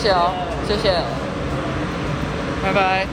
谢谢哦，谢谢，拜拜。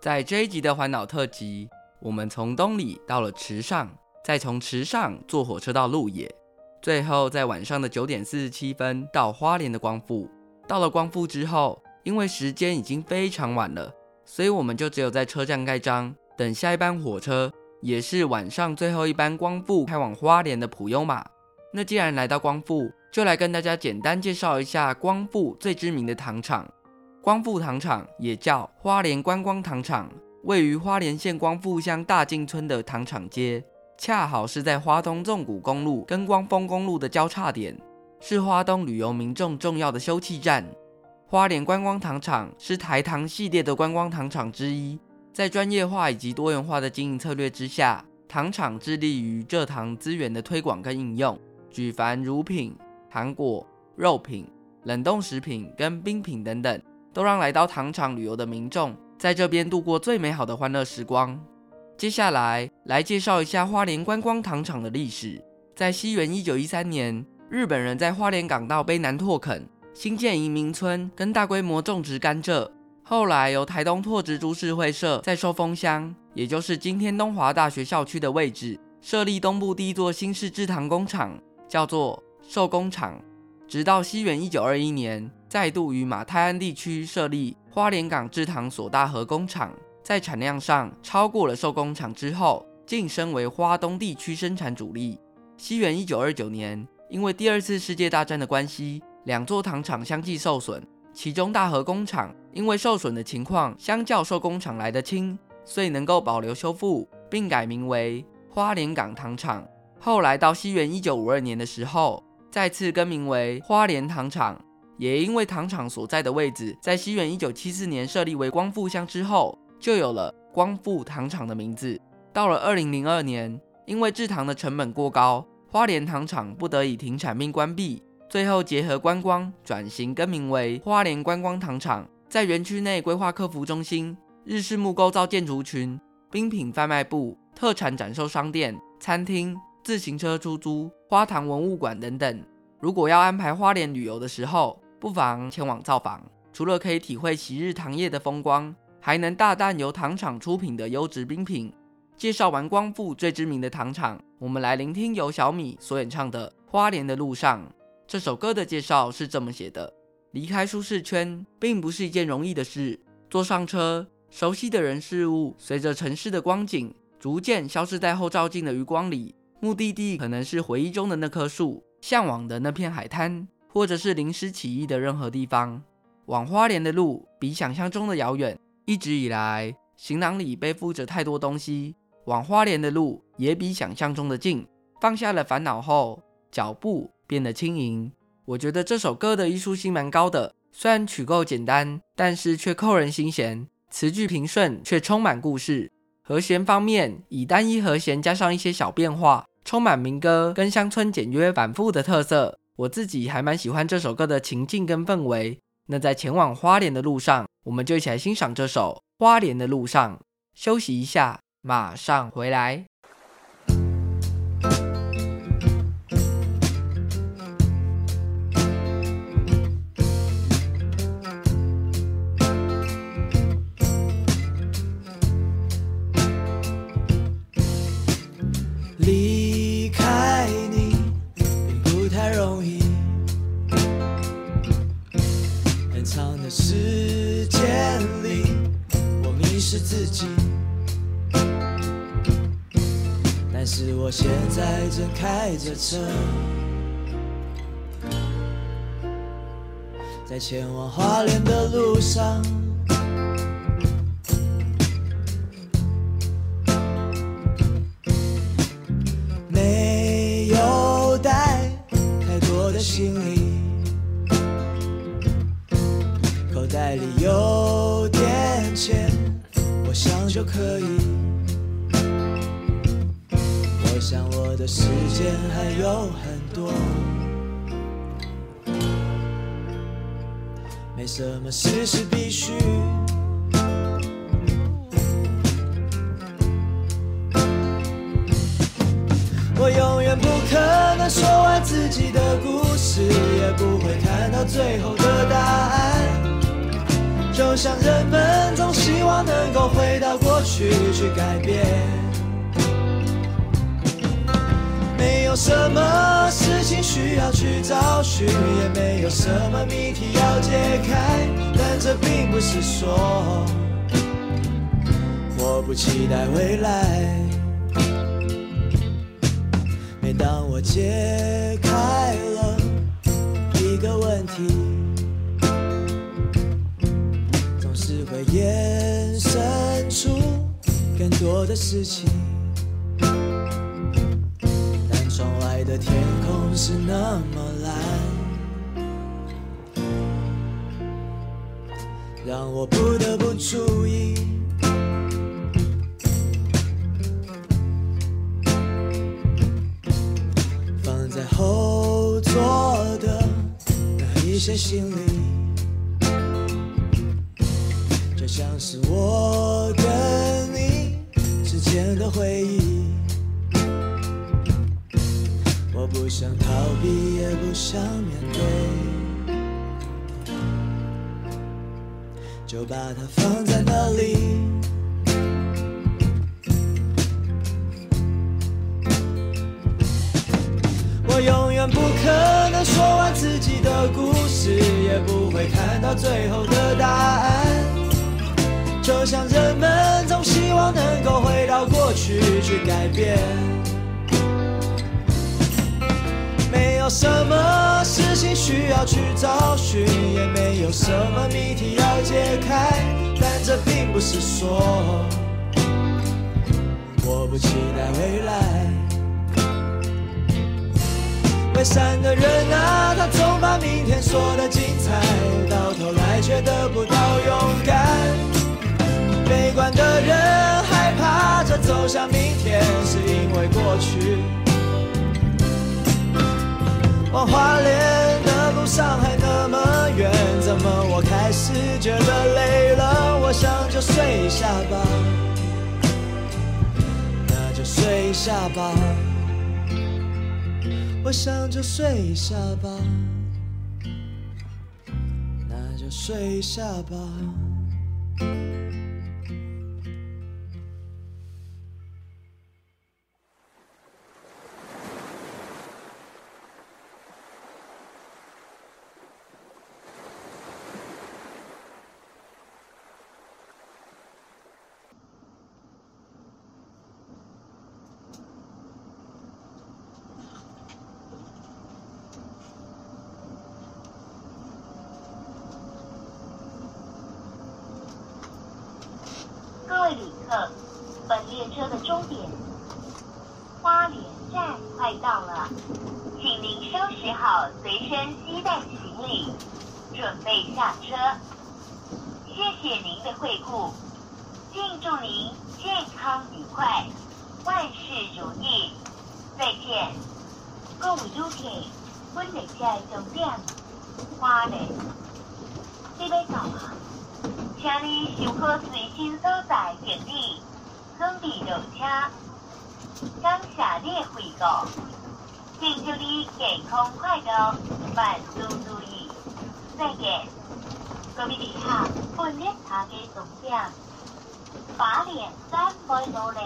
在这一集的环岛特辑，我们从东里到了池上，再从池上坐火车到鹿野，最后在晚上的九点四十七分到花莲的光复。到了光复之后，因为时间已经非常晚了，所以我们就只有在车站盖章，等下一班火车。也是晚上最后一班光复开往花莲的普悠玛。那既然来到光复，就来跟大家简单介绍一下光复最知名的糖厂——光复糖厂，也叫花莲观光糖厂，位于花莲县光复乡大径村的糖厂街，恰好是在花东纵谷公路跟光丰公路的交叉点，是花东旅游民众重要的休憩站。花莲观光糖厂是台糖系列的观光糖厂之一。在专业化以及多元化的经营策略之下，糖厂致力于蔗糖资源的推广跟应用，举凡乳品、糖果、肉品、冷冻食品跟冰品等等，都让来到糖厂旅游的民众在这边度过最美好的欢乐时光。接下来来介绍一下花莲观光糖厂的历史。在西元一九一三年，日本人在花莲港道卑南拓垦，兴建移民村跟大规模种植甘蔗。后来由台东拓殖株式会社在寿丰乡，也就是今天东华大学校区的位置，设立东部第一座新式制糖工厂，叫做寿工厂。直到西元一九二一年，再度于马太鞍地区设立花莲港制糖所大和工厂，在产量上超过了寿工厂之后，晋升为花东地区生产主力。西元一九二九年，因为第二次世界大战的关系，两座糖厂相继受损，其中大和工厂因为受损的情况相较寿工厂来得轻，所以能够保留修复，并改名为花莲港糖厂。后来到西元一九五二年的时候，再次更名为花莲糖厂。也因为糖厂所在的位置在西元一九七四年设立为光复乡之后，就有了光复糖厂的名字。到了二零零二年，因为制糖的成本过高，花莲糖厂不得已停产并关闭。最后结合观光转型，更名为花莲观光糖厂。在园区内规划客服中心、日式木构造建筑群、冰品贩卖部、特产展售商店、餐厅、自行车出租、花糖文物馆等等。如果要安排花莲旅游的时候，不妨前往造访，除了可以体会昔日糖业的风光，还能大啖由糖厂出品的优质冰品。介绍完光复最知名的糖厂，我们来聆听由小米所演唱的《花莲的路上》。这首歌的介绍是这么写的：离开舒适圈并不是一件容易的事。坐上车，熟悉的人事物随着城市的光景逐渐消失在后照镜的余光里。目的地可能是回忆中的那棵树，向往的那片海滩。或者是临时起意的任何地方，往花莲的路比想象中的遥远。一直以来，行囊里背负着太多东西，往花莲的路也比想象中的近。放下了烦恼后，脚步变得轻盈。我觉得这首歌的艺术性蛮高的，虽然曲构简单，但是却扣人心弦。词句平顺却充满故事。和弦方面，以单一和弦加上一些小变化，充满民歌跟乡村简约反复的特色。我自己还蛮喜欢这首歌的情境跟氛围。那在前往花莲的路上，我们就一起来欣赏这首《花莲的路上》。休息一下，马上回来。是自己，但是我现在正开着车，在前往花莲的路上，什么事是必须。我永远不可能说完自己的故事，也不会看到最后的答案。就像人们总希望能够回到过去去改变。有什么事情需要去找寻，也没有什么谜题要解开。但这并不是说我不期待未来。每当我解开了一个问题，总是会衍生出更多的事情。的天空是那么蓝，让我不得不注意，放在后座的那一些行李，就像是我跟你之间的回忆。不想逃避，也不想面对，就把它放在那里。我永远不可能说完自己的故事，也不会看到最后的答案。就像人们总希望能够回到过去去改变。什么事情需要去找寻，也没有什么谜题要解开，但这并不是说我不期待未来。会闪的人啊，他总把明天说的精彩，到头来却得不到勇敢。悲观的人害怕着走向明天，是因为过去。往花莲的路上还那么远，怎么我开始觉得累了？我想就睡一下吧，那就睡一下吧。我想就睡一下吧，那就睡一下吧。本列车的终点花莲站快到了，请您收拾好随身携带行李，准备下车。谢谢您的惠顾，敬祝您健康愉快，万事如意。再见。购物优品，本列车的终点花莲，你要走吗？请你收好随身所在行李。准备落车，感谢你的惠顾，请祝你健康快乐，万事如意。再见，各位旅客，本列车的终点花莲站快到了，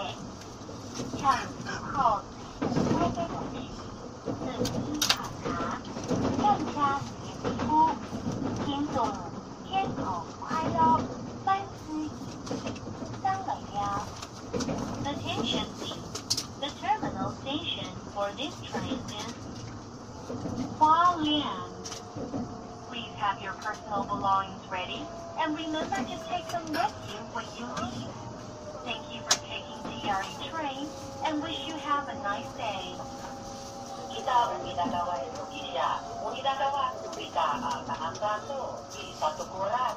请收好随身的东西，自己查查，上车前评估，请祝 belongings ready, and remember to take them with you when you leave. Thank you for taking DRE train, and wish you have a nice day. 기타 우리나라와 독일이야. 우리나라와 우리가 남한과도 이 사토고라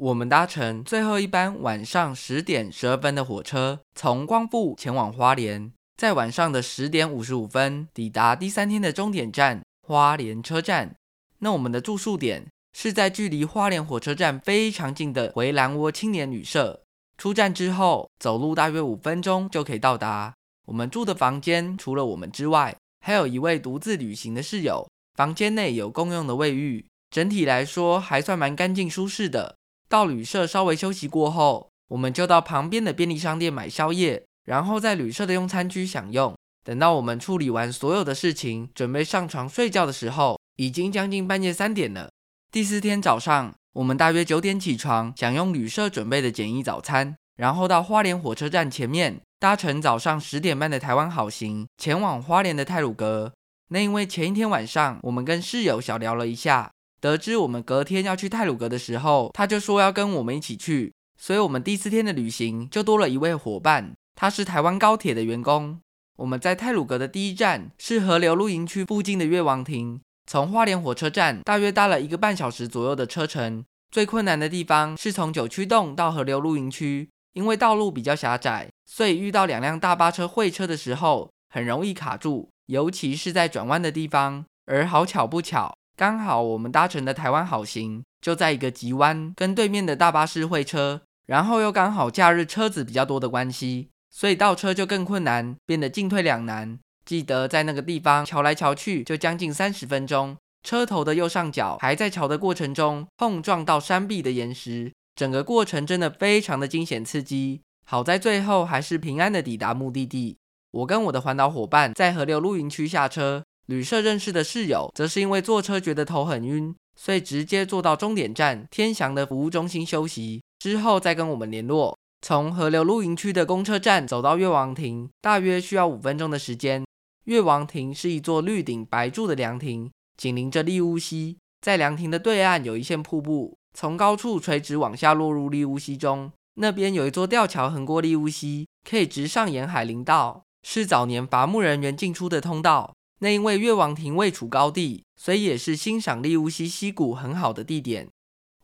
我们搭乘最后一班晚上十点十二分的火车，从光复前往花莲，在晚上的十点五十五分抵达第三天的终点站花莲车站。那我们的住宿点是在距离花莲火车站非常近的回兰窝青年旅社。出站之后，走路大约五分钟就可以到达。我们住的房间除了我们之外，还有一位独自旅行的室友。房间内有共用的卫浴，整体来说还算蛮干净舒适的。到旅社稍微休息过后，我们就到旁边的便利商店买宵夜，然后在旅社的用餐区享用。等到我们处理完所有的事情，准备上床睡觉的时候，已经将近半夜三点了。第四天早上，我们大约九点起床，享用旅社准备的简易早餐，然后到花莲火车站前面搭乘早上十点半的台湾好行，前往花莲的泰鲁阁。那因为前一天晚上我们跟室友小聊了一下。得知我们隔天要去泰鲁阁的时候，他就说要跟我们一起去，所以我们第四天的旅行就多了一位伙伴，他是台湾高铁的员工。我们在泰鲁阁的第一站是河流露营区附近的月王亭，从花莲火车站大约搭了一个半小时左右的车程。最困难的地方是从九曲洞到河流露营区，因为道路比较狭窄，所以遇到两辆大巴车会车的时候很容易卡住，尤其是在转弯的地方。而好巧不巧。刚好我们搭乘的台湾好行就在一个急弯，跟对面的大巴士会车，然后又刚好假日车子比较多的关系，所以倒车就更困难，变得进退两难。记得在那个地方瞧来瞧去，就将近三十分钟。车头的右上角还在瞧的过程中碰撞到山壁的岩石，整个过程真的非常的惊险刺激。好在最后还是平安的抵达目的地。我跟我的环岛伙伴在河流露营区下车，旅社认识的室友则是因为坐车觉得头很晕，所以直接坐到终点站天祥的服务中心休息，之后再跟我们联络。从河流露营区的公车站走到越王亭，大约需要五分钟的时间。越王亭是一座绿顶白柱的凉亭。紧邻着利乌溪，在凉亭的对岸有一线瀑布，从高处垂直往下落入利乌溪中。那边有一座吊桥横过利乌溪，可以直上沿海林道，是早年伐木人员进出的通道。那因为月王亭位处高地，所以也是欣赏利乌溪溪谷很好的地点。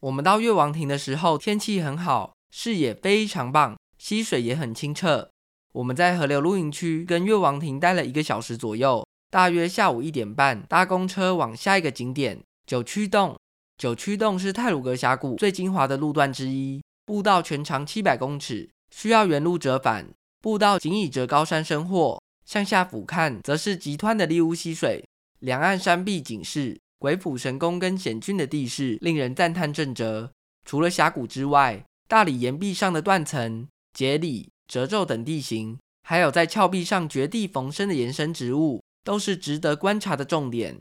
我们到月王亭的时候，天气很好，视野非常棒，溪水也很清澈。我们在河流露营区跟月王亭待了一个小时左右。大约下午一点半，搭公车往下一个景点九曲洞。九曲洞是太鲁阁峡谷最精华的路段之一，步道全长七百公尺，需要原路折返。步道仅以折高山生货，向下俯瞰，则是急湍的利乌溪水，两岸山壁景势，鬼斧神工跟险峻的地势，令人赞叹震辄。除了峡谷之外，大理岩壁上的断层、节理、褶皱等地形，还有在峭壁上绝地逢生的延伸植物。都是值得观察的重点。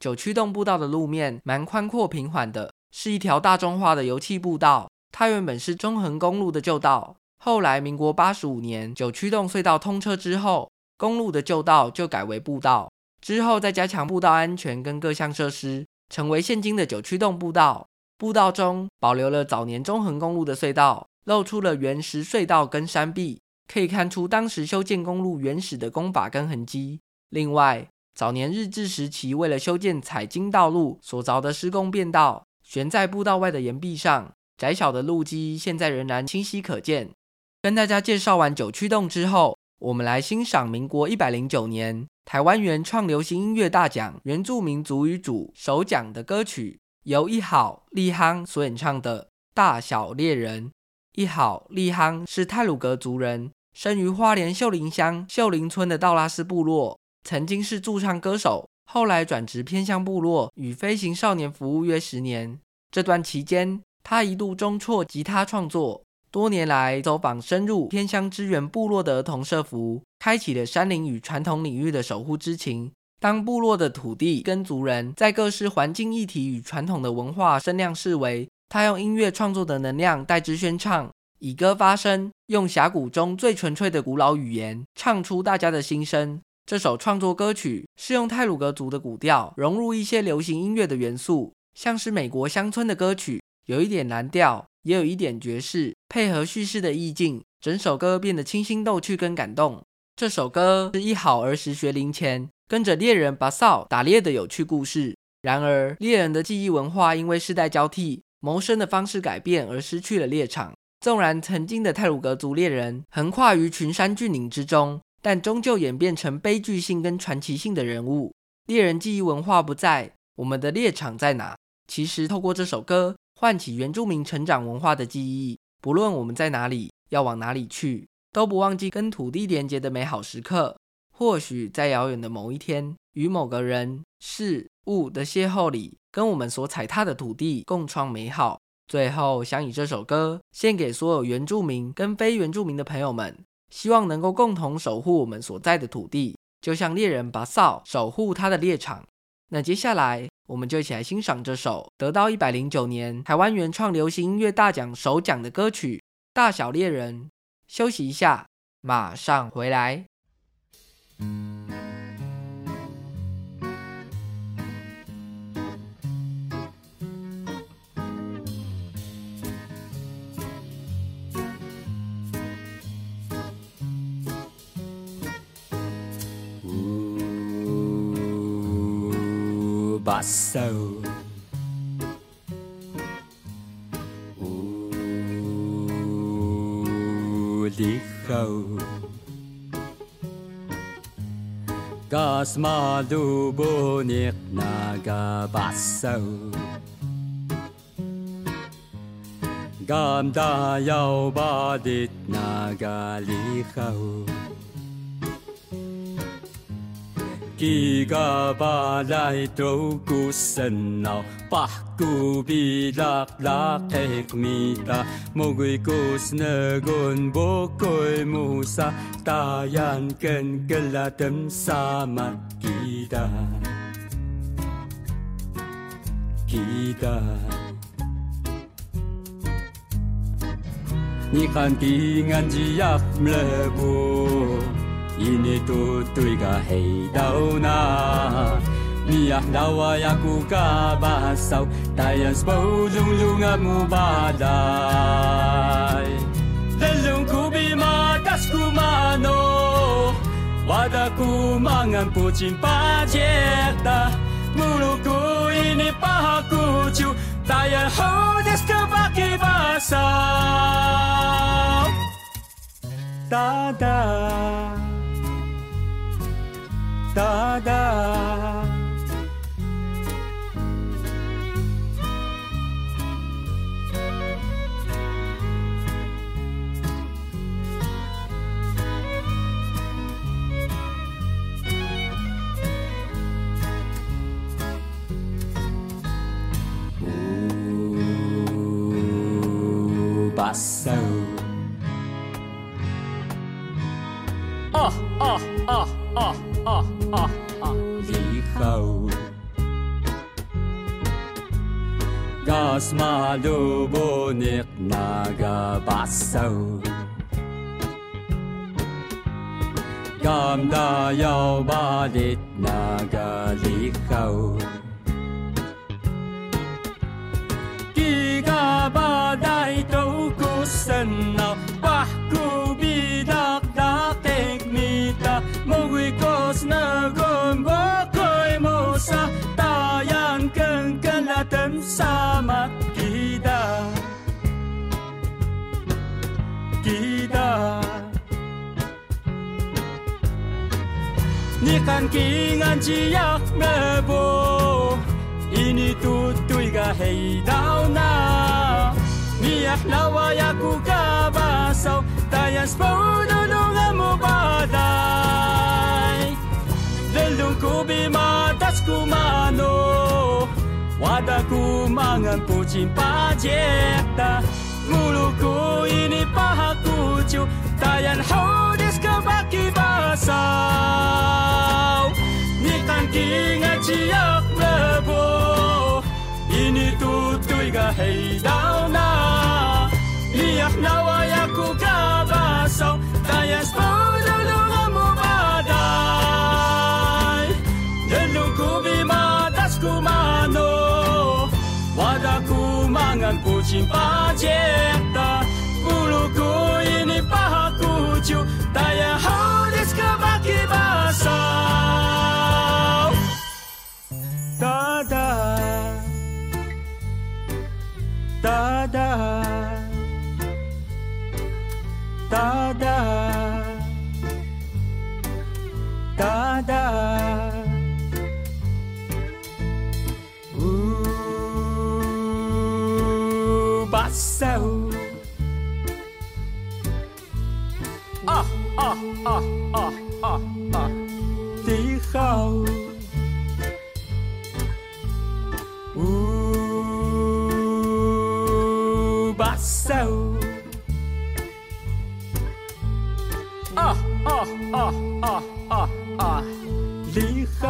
九曲洞步道的路面蛮宽阔平缓的，是一条大众化的油气步道。它原本是中横公路的旧道，后来民国八十五年九曲洞隧道通车之后，公路的旧道就改为步道。之后再加强步道安全跟各项设施，成为现今的九曲洞步道。步道中保留了早年中横公路的隧道，露出了原石隧道跟山壁，可以看出当时修建公路原始的工法跟痕迹。另外，早年日治时期为了修建采金道路所凿的施工便道，悬在步道外的岩壁上，窄小的路基现在仍然清晰可见。跟大家介绍完九曲洞之后，我们来欣赏民国一百零九年台湾原创流行音乐大奖原住民族语组首奖的歌曲，由一好利夯所演唱的《大小猎人》。一好利夯是泰鲁格族人，生于花莲秀林乡秀林村的道拉斯部落。曾经是驻唱歌手，后来转职偏乡部落，与飞行少年服务约十年。这段期间，他一度中辍吉他创作，多年来走访深入偏乡支援部落的儿童社福，开启了山林与传统领域的守护之情。当部落的土地跟族人在各式环境议题与传统的文化声量式微，他用音乐创作的能量代之宣唱，以歌发声，用峡谷中最纯粹的古老语言，唱出大家的心声。这首创作歌曲是用泰鲁格族的古调融入一些流行音乐的元素，像是美国乡村的歌曲，有一点蓝调，也有一点爵士，配合叙事的意境，整首歌变得清新逗趣跟感动。这首歌是一好儿时学龄前跟着猎人把扫打猎的有趣故事。然而，猎人的记忆文化因为世代交替、谋生的方式改变而失去了猎场。纵然曾经的泰鲁格族猎人横跨于群山峻岭之中。但终究演变成悲剧性跟传奇性的人物。猎人记忆文化不在，我们的猎场在哪？其实透过这首歌，唤起原住民成长文化的记忆。不论我们在哪里，要往哪里去，都不忘记跟土地连接的美好时刻。或许在遥远的某一天，与某个人、事物的邂逅里，跟我们所踩踏的土地共创美好。最后，想以这首歌献给所有原住民跟非原住民的朋友们。希望能够共同守护我们所在的土地，就像猎人把扫守护他的猎场。那接下来，我们就一起来欣赏这首得到一百零九年台湾原创流行音乐大奖首奖的歌曲《大小猎人》。休息一下，马上回来。và sâu lý khâu. Kasma du bu nick naga basso Gam da yau ba dit naga li khâu. 几个巴来都古神闹，巴古比拉拉克米达，魔鬼古斯那滚波鬼穆萨，大眼根格拉登萨玛吉达，吉达。你看的眼睛呀，么了不？ini tutui ka hei dau na. Mia dawa ya ku ka basau. Tayas bau jung lunga mu badai. Lelung ku bi matas ku mano. Wada ku mangan pucin pajeta Mulu ku ini paha kucu. Tayan hodes ke baki basau. Dadah Dada. Nos malu bonik naga basau Gam da yau balit king jiak me bo ini tu tui ga hei na miak lawa ya ku ka basau tayas po dulung mo badai lelung ku bi matas ku mano wada ku mangan pucin pajeta muluku ini paha ku cu tayan ho. ga hei dau na Ia nawa ya ku ka basau Ta ya spora lo la mu badai Delu ku bi ma das ku mano. Wada ku mangan ku cimpa jeta Bulu ku ini pahat 啊啊啊啊啊啊你好呜哇塞哦啊啊啊啊啊啊你好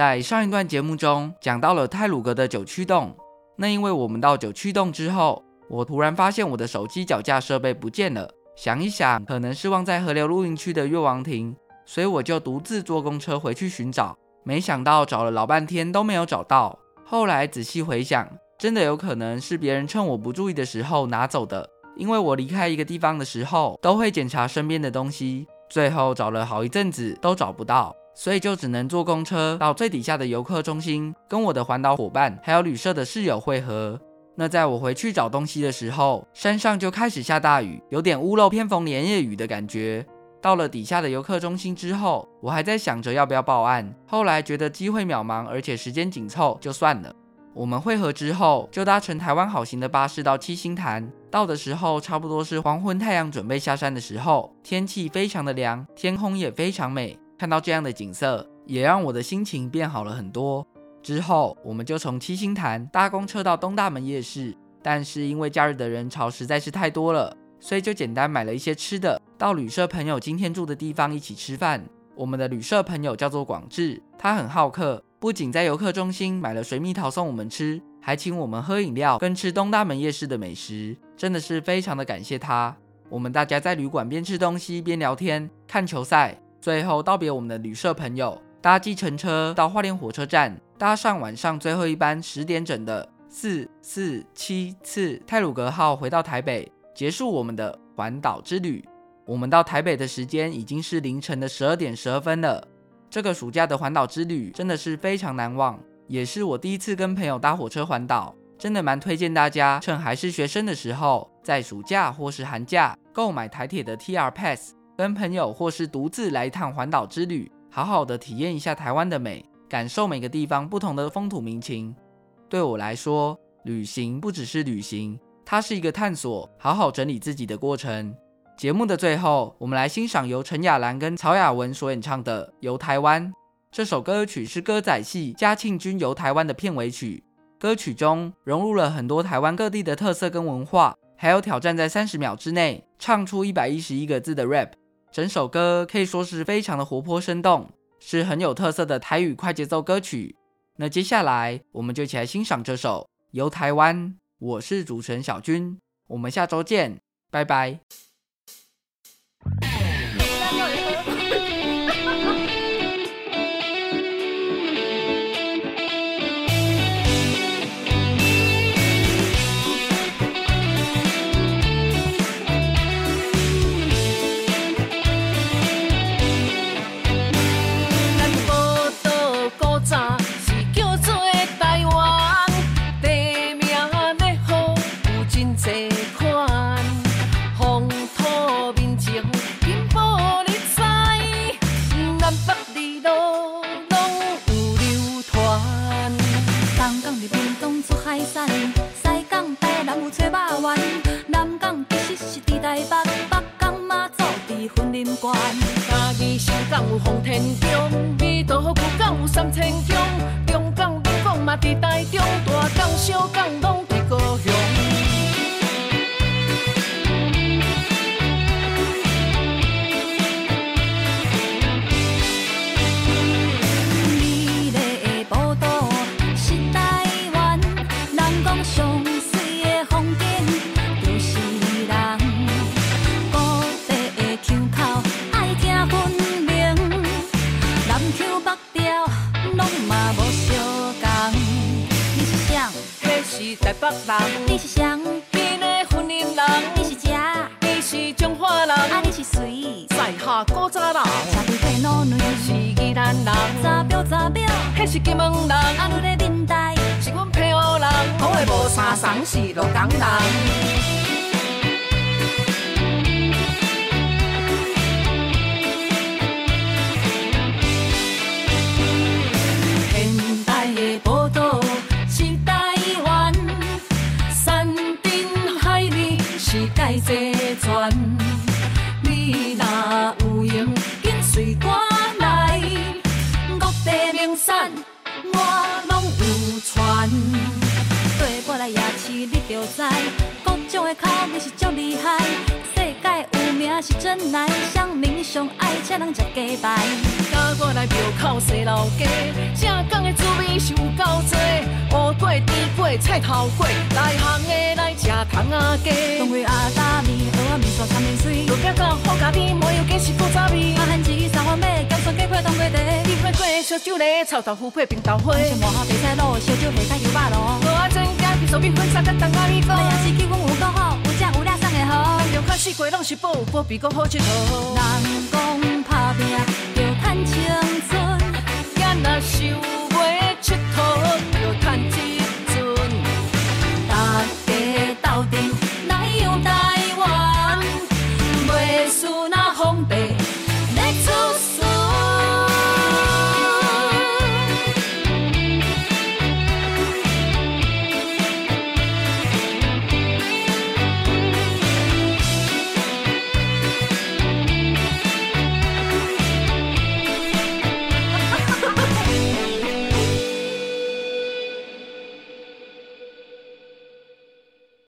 在上一段节目中讲到了泰鲁阁的九曲洞，那因为我们到九曲洞之后，我突然发现我的手机脚架设备不见了，想一想可能是忘在河流露营区的月王亭，所以我就独自坐公车回去寻找，没想到找了老半天都没有找到。后来仔细回想，真的有可能是别人趁我不注意的时候拿走的，因为我离开一个地方的时候都会检查身边的东西，最后找了好一阵子都找不到。所以就只能坐公车到最底下的游客中心，跟我的环岛伙伴还有旅社的室友会合。那在我回去找东西的时候，山上就开始下大雨，有点屋漏偏逢连夜雨的感觉。到了底下的游客中心之后，我还在想着要不要报案，后来觉得机会渺茫，而且时间紧凑，就算了。我们会合之后，就搭乘台湾好行的巴士到七星潭。到的时候，差不多是黄昏，太阳准备下山的时候，天气非常的凉，天空也非常美。看到这样的景色，也让我的心情变好了很多。之后，我们就从七星潭搭公车到东大门夜市。但是因为假日的人潮实在是太多了，所以就简单买了一些吃的，到旅社朋友今天住的地方一起吃饭。我们的旅社朋友叫做广志，他很好客。不仅在游客中心买了水蜜桃送我们吃，还请我们喝饮料跟吃东大门夜市的美食，真的是非常的感谢他。我们大家在旅馆边吃东西边聊天看球赛，最后道别我们的旅社朋友，搭计程车到花莲火车站，搭上晚上最后一班十点整的四四七次泰鲁格号回到台北，结束我们的环岛之旅。我们到台北的时间已经是凌晨的十二点十二分了。这个暑假的环岛之旅真的是非常难忘，也是我第一次跟朋友搭火车环岛，真的蛮推荐大家趁还是学生的时候，在暑假或是寒假购买台铁的 TR Pass，跟朋友或是独自来一趟环岛之旅，好好的体验一下台湾的美，感受每个地方不同的风土民情。对我来说，旅行不只是旅行，它是一个探索、好好整理自己的过程。节目的最后，我们来欣赏由陈雅兰跟曹雅雯所演唱的《游台湾》。这首歌曲是歌仔戏《嘉庆君游台湾》的片尾曲。歌曲中融入了很多台湾各地的特色跟文化，还有挑战在三十秒之内唱出一百一十一个字的 rap。整首歌可以说是非常的活泼生动，是很有特色的台语快节奏歌曲。那接下来我们就一起来欣赏这首《由台湾》。我是主持人小军，我们下周见，拜拜。风天中，迷都好古港有三千种，中港美风嘛伫台中，大港小港。你是谁？边个云林人？你是谁？你是中华人？啊，你是水？在下古早人？社会体努女？是宜兰人？查某查某？迄是金门人？啊，你咧面带？是阮澎湖人？讲的无相同是鹿港人。你若有闲，紧随我来，各地名山我拢有传，跟我来。夜市，你着知各种的口味是足厉害。是真来，乡民上爱请人食鸡排。甲我来庙口洗老街，正港的滋味是有够多。乌粿、猪粿、菜头粿，内行的来吃糖仔鸡。东围阿达米，蚵仔面线三面水。路边到好咖啡，麻油鸡是古早味。阿汉子三碗面，咸酸鸡块当归茶。鸡块粿、烧酒螺、臭豆腐配冰豆花。像麻花白菜卤，烧酒下加油巴咯。蚵仔煎鸡，皮酥米粉沙甲当咖喱糕。哎呀，是气氛有够好，看四界拢是宝宝贝佫好佚佗。人讲拍拼要趁青春咱若想欲佚佗